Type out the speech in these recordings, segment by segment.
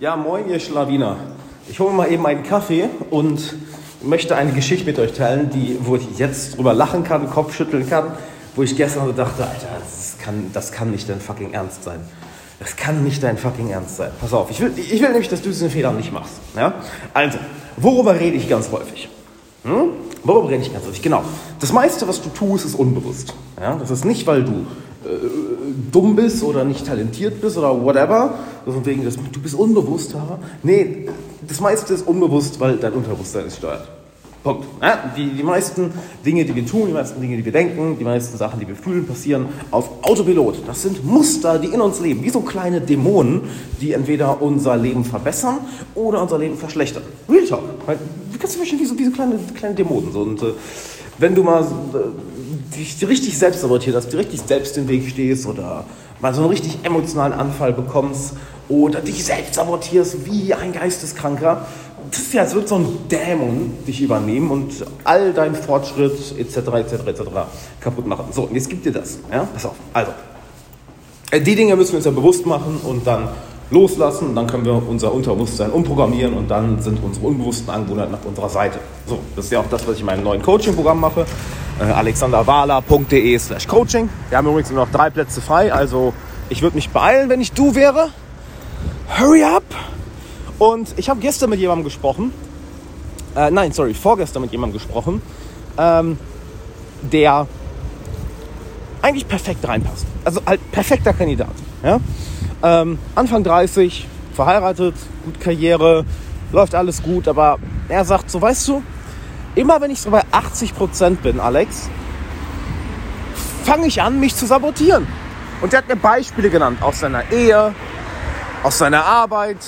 Ja, moin, ihr Schlawiner. Ich hole mal eben einen Kaffee und möchte eine Geschichte mit euch teilen, die, wo ich jetzt drüber lachen kann, Kopf schütteln kann, wo ich gestern so dachte, Alter, das kann, das kann nicht dein fucking Ernst sein. Das kann nicht dein fucking Ernst sein. Pass auf, ich will, ich will nämlich, dass du diesen Fehler nicht machst. Ja? Also, worüber rede ich ganz häufig? Hm? Worüber rede ich ganz häufig? Genau. Das meiste, was du tust, ist unbewusst. Ja? Das ist nicht, weil du äh, dumm bist oder nicht talentiert bist oder whatever. Also wegen, des, du bist unbewusst. Aber nee, das meiste ist unbewusst, weil dein Unterbewusstsein es steuert. Punkt. Ja, die, die meisten Dinge, die wir tun, die meisten Dinge, die wir denken, die meisten Sachen, die wir fühlen, passieren auf Autopilot. Das sind Muster, die in uns leben, wie so kleine Dämonen, die entweder unser Leben verbessern oder unser Leben verschlechtern. Real Talk. Wie kannst du verstehen, wie so, wie so kleine, kleine Dämonen. So, und äh, wenn du mal äh, dich richtig selbst sabotiert hast, dir richtig selbst den Weg stehst oder mal so einen richtig emotionalen Anfall bekommst oder dich selbst sabotierst wie ein Geisteskranker, das ist ja, als würde so ein Dämon dich übernehmen und all deinen Fortschritt etc. etc. etc. kaputt machen. So, und jetzt gibt dir das. Ja? Pass auf. Also, äh, die Dinge müssen wir uns ja bewusst machen und dann loslassen dann können wir unser Unterbewusstsein umprogrammieren und dann sind unsere unbewussten Angewohnheiten auf unserer Seite. So, das ist ja auch das, was ich in meinem neuen Coaching-Programm mache. Äh, alexanderwala.de slash coaching. Wir haben übrigens nur noch drei Plätze frei, also ich würde mich beeilen, wenn ich du wäre. Hurry up! Und ich habe gestern mit jemandem gesprochen, äh, nein, sorry, vorgestern mit jemandem gesprochen, ähm, der eigentlich perfekt reinpasst. Also halt perfekter Kandidat. Ja? Ähm, Anfang 30, verheiratet, gut Karriere, läuft alles gut, aber er sagt so, weißt du, immer wenn ich so bei 80 Prozent bin, Alex, fange ich an, mich zu sabotieren. Und er hat mir Beispiele genannt aus seiner Ehe, aus seiner Arbeit,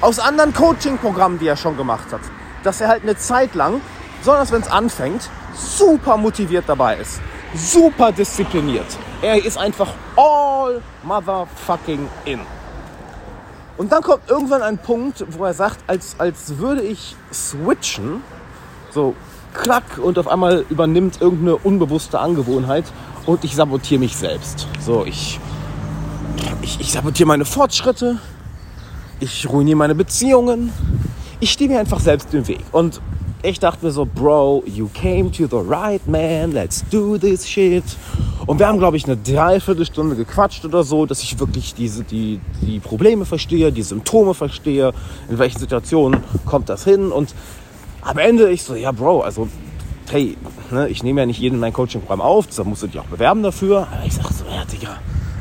aus anderen Coaching-Programmen, die er schon gemacht hat, dass er halt eine Zeit lang, besonders wenn es anfängt, super motiviert dabei ist, super diszipliniert. Er ist einfach all motherfucking in. Und dann kommt irgendwann ein Punkt, wo er sagt, als, als würde ich switchen, so klack, und auf einmal übernimmt irgendeine unbewusste Angewohnheit und ich sabotiere mich selbst. So, ich, ich, ich sabotiere meine Fortschritte, ich ruiniere meine Beziehungen. Ich stehe mir einfach selbst im Weg. Und ich dachte mir so, Bro, you came to the right man, let's do this shit. Und wir haben, glaube ich, eine Dreiviertelstunde gequatscht oder so, dass ich wirklich diese, die, die Probleme verstehe, die Symptome verstehe, in welchen Situationen kommt das hin. Und am Ende ich so, ja, Bro, also, hey, ne, ich nehme ja nicht jeden in mein Coaching-Programm auf, da musst du dich auch bewerben dafür. Aber ich sage so, ja, Digga,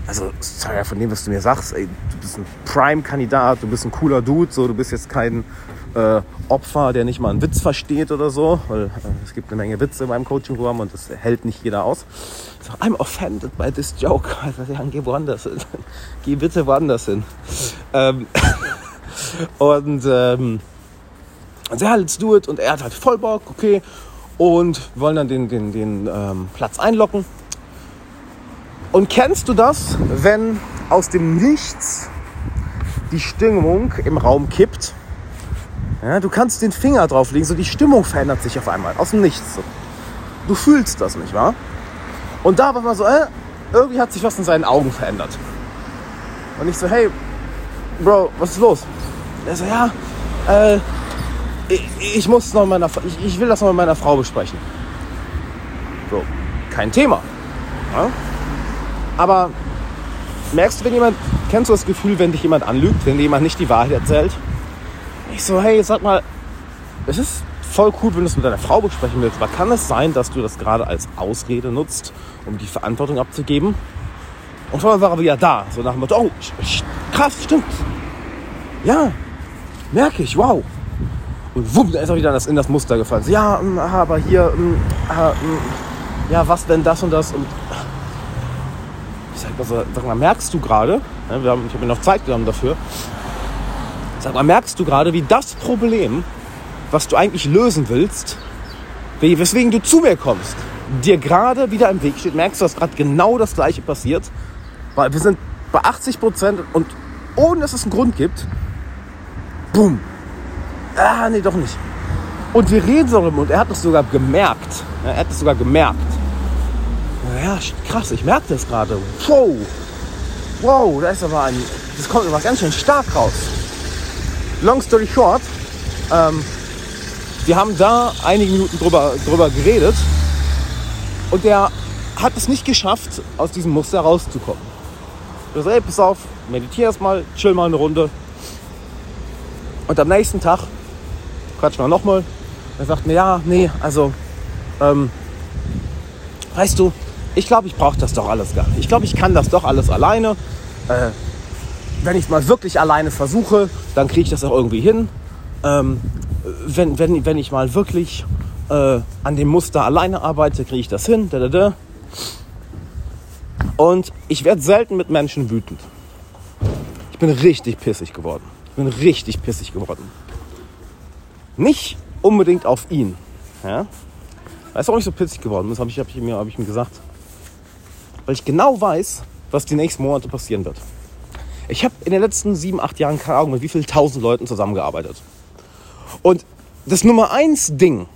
also, sorry, von dem, was du mir sagst, ey, du bist ein Prime-Kandidat, du bist ein cooler Dude, so, du bist jetzt kein äh, Opfer, der nicht mal einen Witz versteht oder so, weil äh, es gibt eine Menge Witze in meinem Coaching-Programm und das hält nicht jeder aus. So, I'm offended by this joke. Also, ja, geh woanders hin. geh bitte woanders hin. Ähm, und ähm, und ja, let's do it. Und er hat halt voll Bock, okay. Und wollen dann den, den, den ähm, Platz einlocken. Und kennst du das, wenn aus dem Nichts die Stimmung im Raum kippt? Ja, du kannst den Finger drauflegen, so die Stimmung verändert sich auf einmal, aus dem Nichts. Du fühlst das, nicht wahr? Und da war man so, äh, irgendwie hat sich was in seinen Augen verändert. Und ich so, hey, Bro, was ist los? Er so, ja, äh, ich, ich muss noch meiner, ich, ich will das noch mit meiner Frau besprechen. Bro, kein Thema. Ja? Aber merkst du, wenn jemand, kennst du das Gefühl, wenn dich jemand anlügt, wenn jemand nicht die Wahrheit erzählt? Ich so, hey, sag mal, es ist voll cool, wenn du es mit deiner Frau besprechen willst, aber kann es sein, dass du das gerade als Ausrede nutzt, um die Verantwortung abzugeben? Und vorher war er wieder da, so nach dem Motto, oh, krass, stimmt. Ja, merke ich, wow. Und wupp, da ist er wieder in das, Muster gefallen. So, ja, mm, aber hier, mm, mm, ja, was denn das und das? Und ich sag mal, so, sag mal merkst du gerade, haben, ich habe mir noch Zeit genommen dafür, mal, merkst du gerade, wie das Problem, was du eigentlich lösen willst, weswegen du zu mir kommst, dir gerade wieder im Weg steht, merkst du, dass gerade genau das Gleiche passiert? Weil wir sind bei 80 Prozent und ohne dass es einen Grund gibt, boom, ah, nee, doch nicht. Und wir reden so darüber und er hat das sogar gemerkt. Er hat das sogar gemerkt. Ja, krass, ich merke das gerade. Wow. Wow, da ist aber ein. Das kommt aber ganz schön stark raus. Long story short, ähm, wir haben da einige Minuten drüber, drüber geredet und der hat es nicht geschafft, aus diesem Muster rauszukommen. Ich so, ey, pass auf, meditier erstmal, chill mal eine Runde. Und am nächsten Tag quatschen wir nochmal. Er sagt mir, ja, nee, also, ähm, weißt du, ich glaube, ich brauche das doch alles gar nicht. Ich glaube, ich kann das doch alles alleine. Äh, wenn ich es mal wirklich alleine versuche, dann kriege ich das auch irgendwie hin. Ähm, wenn, wenn, wenn ich mal wirklich äh, an dem Muster alleine arbeite, kriege ich das hin. Da, da, da. Und ich werde selten mit Menschen wütend. Ich bin richtig pissig geworden. Ich bin richtig pissig geworden. Nicht unbedingt auf ihn. Ja? Weißt du, warum ich so pissig geworden bin? Das habe ich, hab ich, hab ich mir gesagt. Weil ich genau weiß, was die nächsten Monate passieren wird. Ich habe in den letzten sieben, acht Jahren keine Ahnung mit wie vielen tausend Leuten zusammengearbeitet. Und das Nummer eins Ding,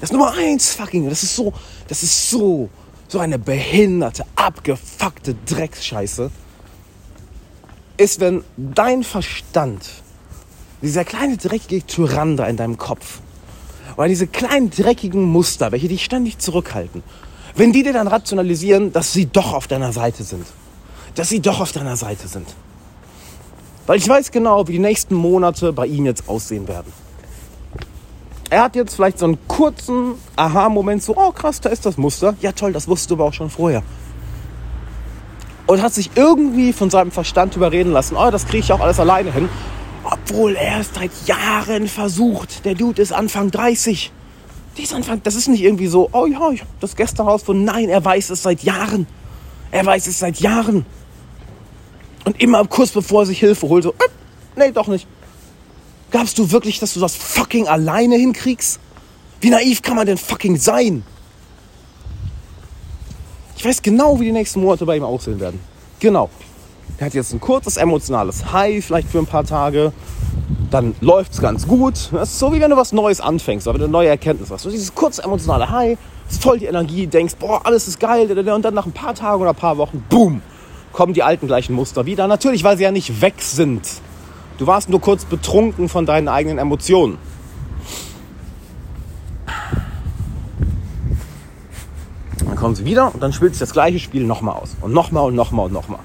das Nummer eins fucking, das ist so, das ist so, so eine behinderte, abgefuckte Drecksscheiße, ist, wenn dein Verstand, dieser kleine dreckige Tyrann in deinem Kopf, oder diese kleinen dreckigen Muster, welche dich ständig zurückhalten, wenn die dir dann rationalisieren, dass sie doch auf deiner Seite sind dass sie doch auf deiner Seite sind. Weil ich weiß genau, wie die nächsten Monate bei ihm jetzt aussehen werden. Er hat jetzt vielleicht so einen kurzen Aha-Moment, so, oh krass, da ist das Muster. Ja toll, das wusstest du aber auch schon vorher. Und hat sich irgendwie von seinem Verstand überreden lassen, oh, das kriege ich auch alles alleine hin. Obwohl er es seit Jahren versucht. Der Dude ist Anfang 30. Die ist Anfang, das ist nicht irgendwie so, oh ja, ich habe das gestern rausgefunden. Nein, er weiß es seit Jahren. Er weiß es seit Jahren. Und immer kurz bevor er sich Hilfe holt, so, äh, nee, doch nicht. Glaubst du wirklich, dass du das fucking alleine hinkriegst? Wie naiv kann man denn fucking sein? Ich weiß genau, wie die nächsten Monate bei ihm aussehen werden. Genau. Er hat jetzt ein kurzes emotionales High, vielleicht für ein paar Tage. Dann läuft es ganz gut. Das ist so wie wenn du was Neues anfängst, aber eine neue Erkenntnis hast. Du dieses kurze emotionale High, voll die Energie, denkst, boah, alles ist geil. Und dann nach ein paar Tagen oder ein paar Wochen, boom, kommen die alten gleichen Muster wieder. Natürlich, weil sie ja nicht weg sind. Du warst nur kurz betrunken von deinen eigenen Emotionen. Dann kommen sie wieder und dann spielt sich das gleiche Spiel nochmal aus. Und nochmal und nochmal und nochmal.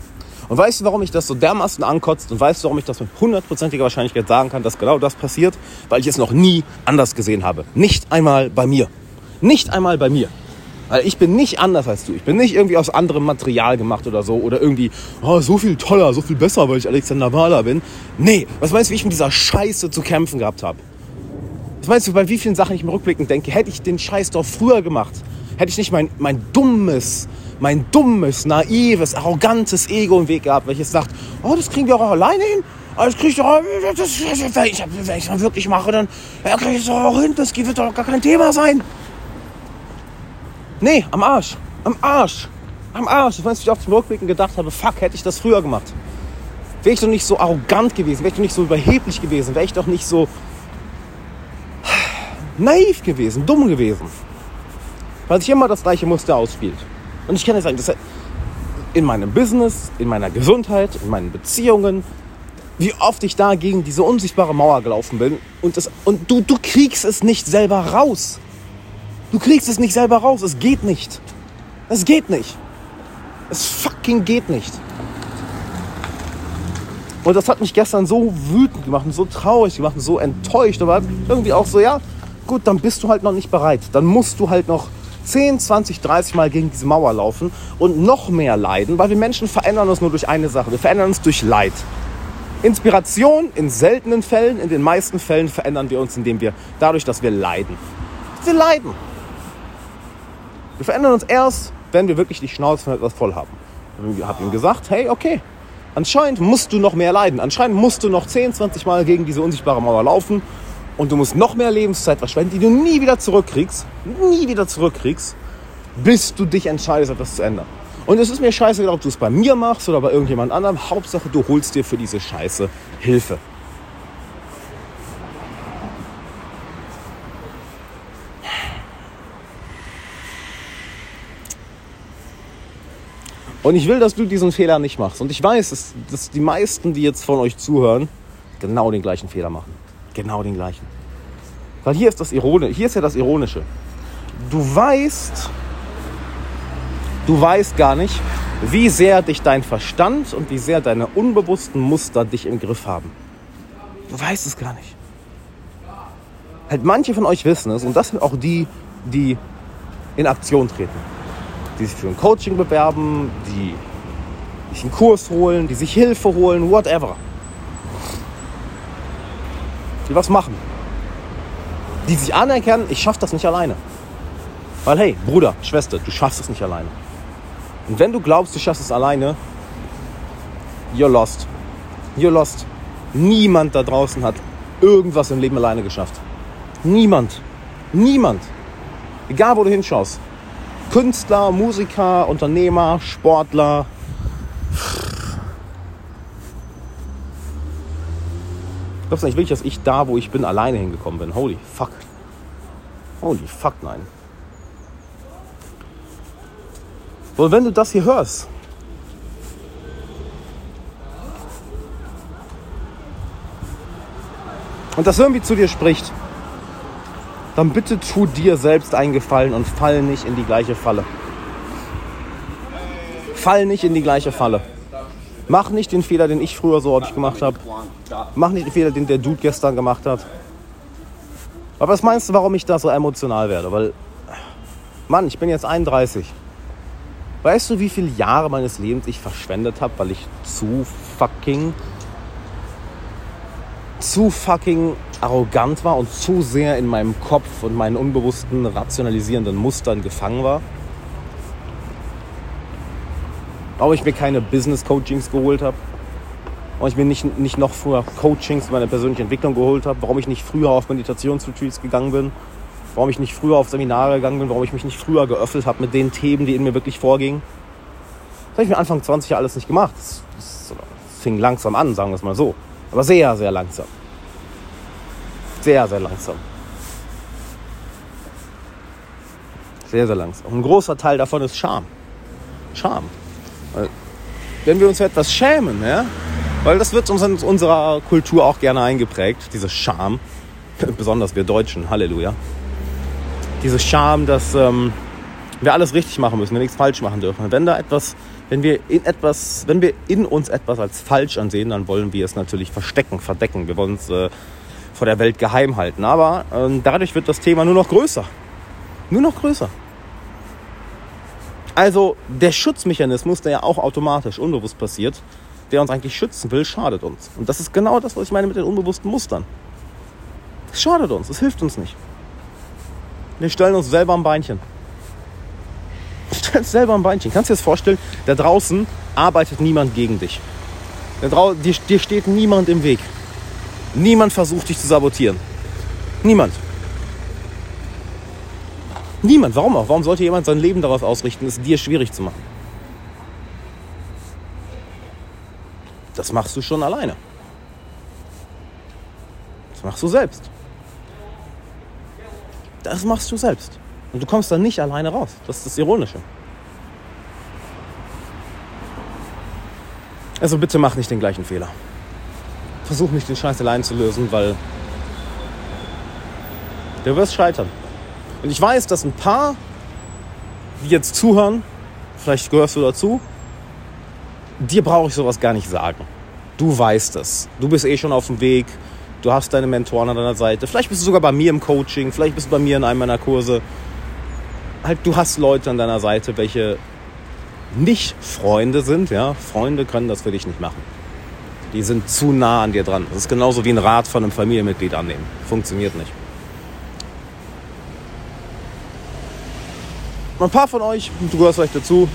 Und weißt du, warum ich das so dermaßen ankotzt? Und weißt du, warum ich das mit hundertprozentiger Wahrscheinlichkeit sagen kann, dass genau das passiert? Weil ich es noch nie anders gesehen habe. Nicht einmal bei mir. Nicht einmal bei mir. Weil ich bin nicht anders als du. Ich bin nicht irgendwie aus anderem Material gemacht oder so. Oder irgendwie, oh, so viel toller, so viel besser, weil ich Alexander Wahler bin. Nee, was meinst du, wie ich mit dieser Scheiße zu kämpfen gehabt habe? Was meinst du, bei wie vielen Sachen ich mir rückblickend denke, hätte ich den Scheiß doch früher gemacht? Hätte ich nicht mein, mein dummes, mein dummes, naives, arrogantes Ego im Weg gehabt, welches sagt, oh, das kriegen wir auch alleine hin. Oh, das krieg ich doch, das, wenn, ich, das wirklich mache, dann kriege ich das auch hin. Das wird doch gar kein Thema sein. Nee, am Arsch. Am Arsch. Am Arsch. Wenn ich auf den Rückblicken gedacht habe, fuck, hätte ich das früher gemacht. Wäre ich doch nicht so arrogant gewesen, wäre ich doch nicht so überheblich gewesen, wäre ich doch nicht so naiv gewesen, dumm gewesen. Weil sich immer das gleiche Muster ausspielt. Und ich kann dir sagen, das in meinem Business, in meiner Gesundheit, in meinen Beziehungen, wie oft ich da gegen diese unsichtbare Mauer gelaufen bin und, das, und du, du kriegst es nicht selber raus. Du kriegst es nicht selber raus. Es geht nicht. Es geht nicht. Es fucking geht nicht. Und das hat mich gestern so wütend gemacht und so traurig gemacht und so enttäuscht. Aber irgendwie auch so, ja, gut, dann bist du halt noch nicht bereit. Dann musst du halt noch 10, 20, 30 Mal gegen diese Mauer laufen und noch mehr leiden, weil wir Menschen verändern uns nur durch eine Sache. Wir verändern uns durch Leid. Inspiration in seltenen Fällen, in den meisten Fällen verändern wir uns, indem wir dadurch, dass wir leiden. Wir leiden. Wir verändern uns erst, wenn wir wirklich die Schnauze von etwas voll haben. Ich habe ihm gesagt, hey, okay, anscheinend musst du noch mehr leiden. Anscheinend musst du noch 10, 20 Mal gegen diese unsichtbare Mauer laufen und du musst noch mehr Lebenszeit verschwenden, die du nie wieder zurückkriegst, nie wieder zurückkriegst, bis du dich entscheidest, etwas zu ändern. Und es ist mir scheißegal, ob du es bei mir machst oder bei irgendjemand anderem. Hauptsache, du holst dir für diese Scheiße Hilfe. Und ich will, dass du diesen Fehler nicht machst. Und ich weiß, dass, dass die meisten, die jetzt von euch zuhören, genau den gleichen Fehler machen. Genau den gleichen. Weil hier ist das Ironische, hier ist ja das Ironische. Du weißt, du weißt gar nicht, wie sehr dich dein Verstand und wie sehr deine unbewussten Muster dich im Griff haben. Du weißt es gar nicht. Halt manche von euch wissen es und das sind auch die, die in Aktion treten. Die sich für ein Coaching bewerben, die sich einen Kurs holen, die sich Hilfe holen, whatever. Die was machen. Die sich anerkennen, ich schaffe das nicht alleine. Weil hey, Bruder, Schwester, du schaffst es nicht alleine. Und wenn du glaubst, du schaffst es alleine, you're lost. You're lost. Niemand da draußen hat irgendwas im Leben alleine geschafft. Niemand. Niemand. Egal, wo du hinschaust. Künstler, Musiker, Unternehmer, Sportler. Glaubst du nicht wirklich, dass ich da, wo ich bin, alleine hingekommen bin? Holy fuck. Holy fuck, nein. Und wenn du das hier hörst, und das irgendwie zu dir spricht, dann bitte tu dir selbst einen Gefallen und fall nicht in die gleiche Falle. Fall nicht in die gleiche Falle. Mach nicht den Fehler, den ich früher so häufig gemacht habe. Mach nicht den Fehler, den der Dude gestern gemacht hat. Aber was meinst du, warum ich da so emotional werde? Weil, Mann, ich bin jetzt 31. Weißt du, wie viele Jahre meines Lebens ich verschwendet habe, weil ich zu fucking zu fucking arrogant war und zu sehr in meinem Kopf und meinen unbewussten rationalisierenden Mustern gefangen war? Warum ich mir keine Business-Coachings geholt habe? Warum ich mir nicht, nicht noch früher Coachings meine persönliche Entwicklung geholt habe? Warum ich nicht früher auf Meditationsretreats gegangen bin? Warum ich nicht früher auf Seminare gegangen bin? Warum ich mich nicht früher geöffnet habe mit den Themen, die in mir wirklich vorgingen? Das habe ich mir Anfang 20 Jahre alles nicht gemacht. Das, das fing langsam an, sagen wir es mal so. Aber sehr, sehr langsam. Sehr, sehr langsam. Sehr, sehr langsam. Ein großer Teil davon ist Scham. Scham. Wenn wir uns etwas schämen, ja, weil das wird uns in unserer Kultur auch gerne eingeprägt, diese Scham, besonders wir Deutschen, Halleluja. Diese Scham, dass ähm, wir alles richtig machen müssen, wir nichts falsch machen dürfen. Wenn da etwas wenn wir in etwas, wenn wir in uns etwas als falsch ansehen, dann wollen wir es natürlich verstecken, verdecken. Wir wollen es äh, vor der Welt geheim halten. Aber äh, dadurch wird das Thema nur noch größer. Nur noch größer. Also der Schutzmechanismus, der ja auch automatisch unbewusst passiert, der uns eigentlich schützen will, schadet uns. Und das ist genau das, was ich meine mit den unbewussten Mustern. Es schadet uns, es hilft uns nicht. Wir stellen uns selber am Beinchen stellst selber ein Beinchen. Kannst du dir das vorstellen? Da draußen arbeitet niemand gegen dich. Da dir, dir steht niemand im Weg. Niemand versucht dich zu sabotieren. Niemand. Niemand. Warum auch? Warum sollte jemand sein Leben darauf ausrichten, es dir schwierig zu machen? Das machst du schon alleine. Das machst du selbst. Das machst du selbst. Und du kommst da nicht alleine raus. Das ist das Ironische. Also bitte mach nicht den gleichen Fehler. Versuch nicht den Scheiß allein zu lösen, weil du wirst scheitern. Und ich weiß, dass ein paar, die jetzt zuhören, vielleicht gehörst du dazu, dir brauche ich sowas gar nicht sagen. Du weißt es. Du bist eh schon auf dem Weg. Du hast deine Mentoren an deiner Seite. Vielleicht bist du sogar bei mir im Coaching. Vielleicht bist du bei mir in einem meiner Kurse. Halt, du hast Leute an deiner Seite, welche nicht Freunde sind, ja, Freunde können das für dich nicht machen. Die sind zu nah an dir dran. Das ist genauso wie ein Rat von einem Familienmitglied annehmen. Funktioniert nicht. Ein paar von euch, du gehörst vielleicht dazu,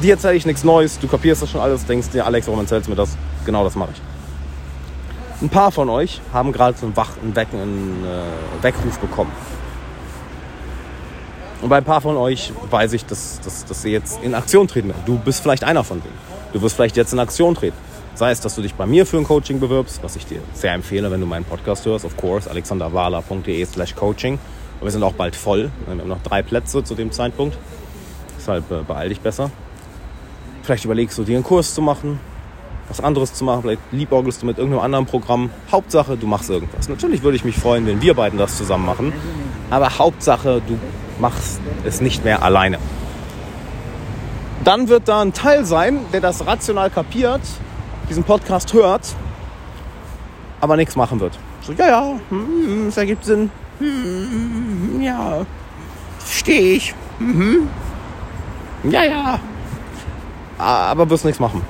dir erzähle ich nichts Neues, du kapierst das schon alles, denkst dir, Alex, warum erzählst du mir das? Genau das mache ich. Ein paar von euch haben gerade so einen, Wecken, einen äh, Weckruf bekommen. Und bei ein paar von euch weiß ich, dass, dass, dass sie jetzt in Aktion treten werden. Du bist vielleicht einer von denen. Du wirst vielleicht jetzt in Aktion treten. Sei es, dass du dich bei mir für ein Coaching bewirbst, was ich dir sehr empfehle, wenn du meinen Podcast hörst, of course, alexanderwala.de slash coaching. Und wir sind auch bald voll. Wir haben noch drei Plätze zu dem Zeitpunkt. Deshalb äh, beeil dich besser. Vielleicht überlegst du dir einen Kurs zu machen. was anderes zu machen. Vielleicht liebäugelst du mit irgendeinem anderen Programm. Hauptsache, du machst irgendwas. Natürlich würde ich mich freuen, wenn wir beiden das zusammen machen. Aber Hauptsache, du machst es nicht mehr alleine. Dann wird da ein Teil sein, der das rational kapiert, diesen Podcast hört, aber nichts machen wird. So, ja, ja, hm, das ergibt Sinn. Hm, ja, verstehe ich. Ja, ja. Aber wirst nichts machen.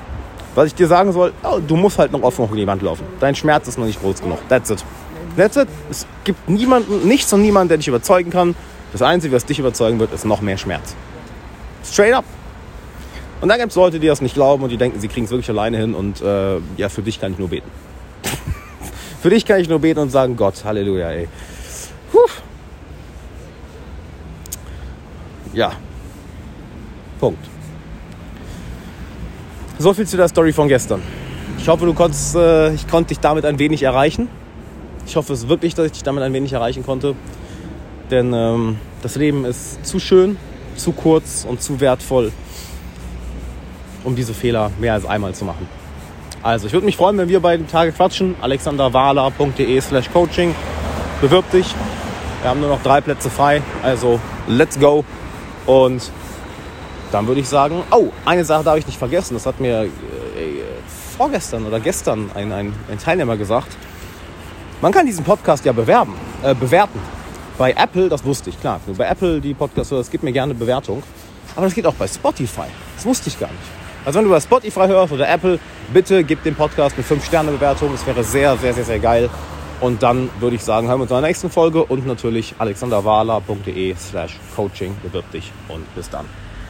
Was ich dir sagen soll, oh, du musst halt noch offen auf die Wand laufen. Dein Schmerz ist noch nicht groß genug. That's it. That's it. Es gibt niemanden, nichts und niemanden, der dich überzeugen kann. Das Einzige, was dich überzeugen wird, ist noch mehr Schmerz. Straight up. Und dann gibt es Leute, die das nicht glauben und die denken, sie kriegen es wirklich alleine hin und äh, ja, für dich kann ich nur beten. für dich kann ich nur beten und sagen, Gott, Halleluja, ey. Puh. Ja. Punkt. So viel zu der Story von gestern. Ich hoffe, du konntest, äh, ich konnte dich damit ein wenig erreichen. Ich hoffe es wirklich, dass ich dich damit ein wenig erreichen konnte. Denn ähm, das Leben ist zu schön, zu kurz und zu wertvoll, um diese Fehler mehr als einmal zu machen. Also, ich würde mich freuen, wenn wir beiden Tage quatschen. alexanderwala.de slash coaching. Bewirb dich. Wir haben nur noch drei Plätze frei. Also, let's go. Und dann würde ich sagen, oh, eine Sache darf ich nicht vergessen. Das hat mir äh, vorgestern oder gestern ein, ein, ein, Teilnehmer gesagt. Man kann diesen Podcast ja bewerben, äh, bewerten. Bei Apple, das wusste ich, klar. Bei Apple die Podcasts, das gibt mir gerne Bewertung. Aber das geht auch bei Spotify. Das wusste ich gar nicht. Also wenn du bei Spotify hörst oder Apple, bitte gib dem Podcast eine 5-Sterne-Bewertung. Das wäre sehr, sehr, sehr, sehr geil. Und dann würde ich sagen, hören wir uns in der nächsten Folge und natürlich alexanderwala.de slash coaching bewirb dich und bis dann.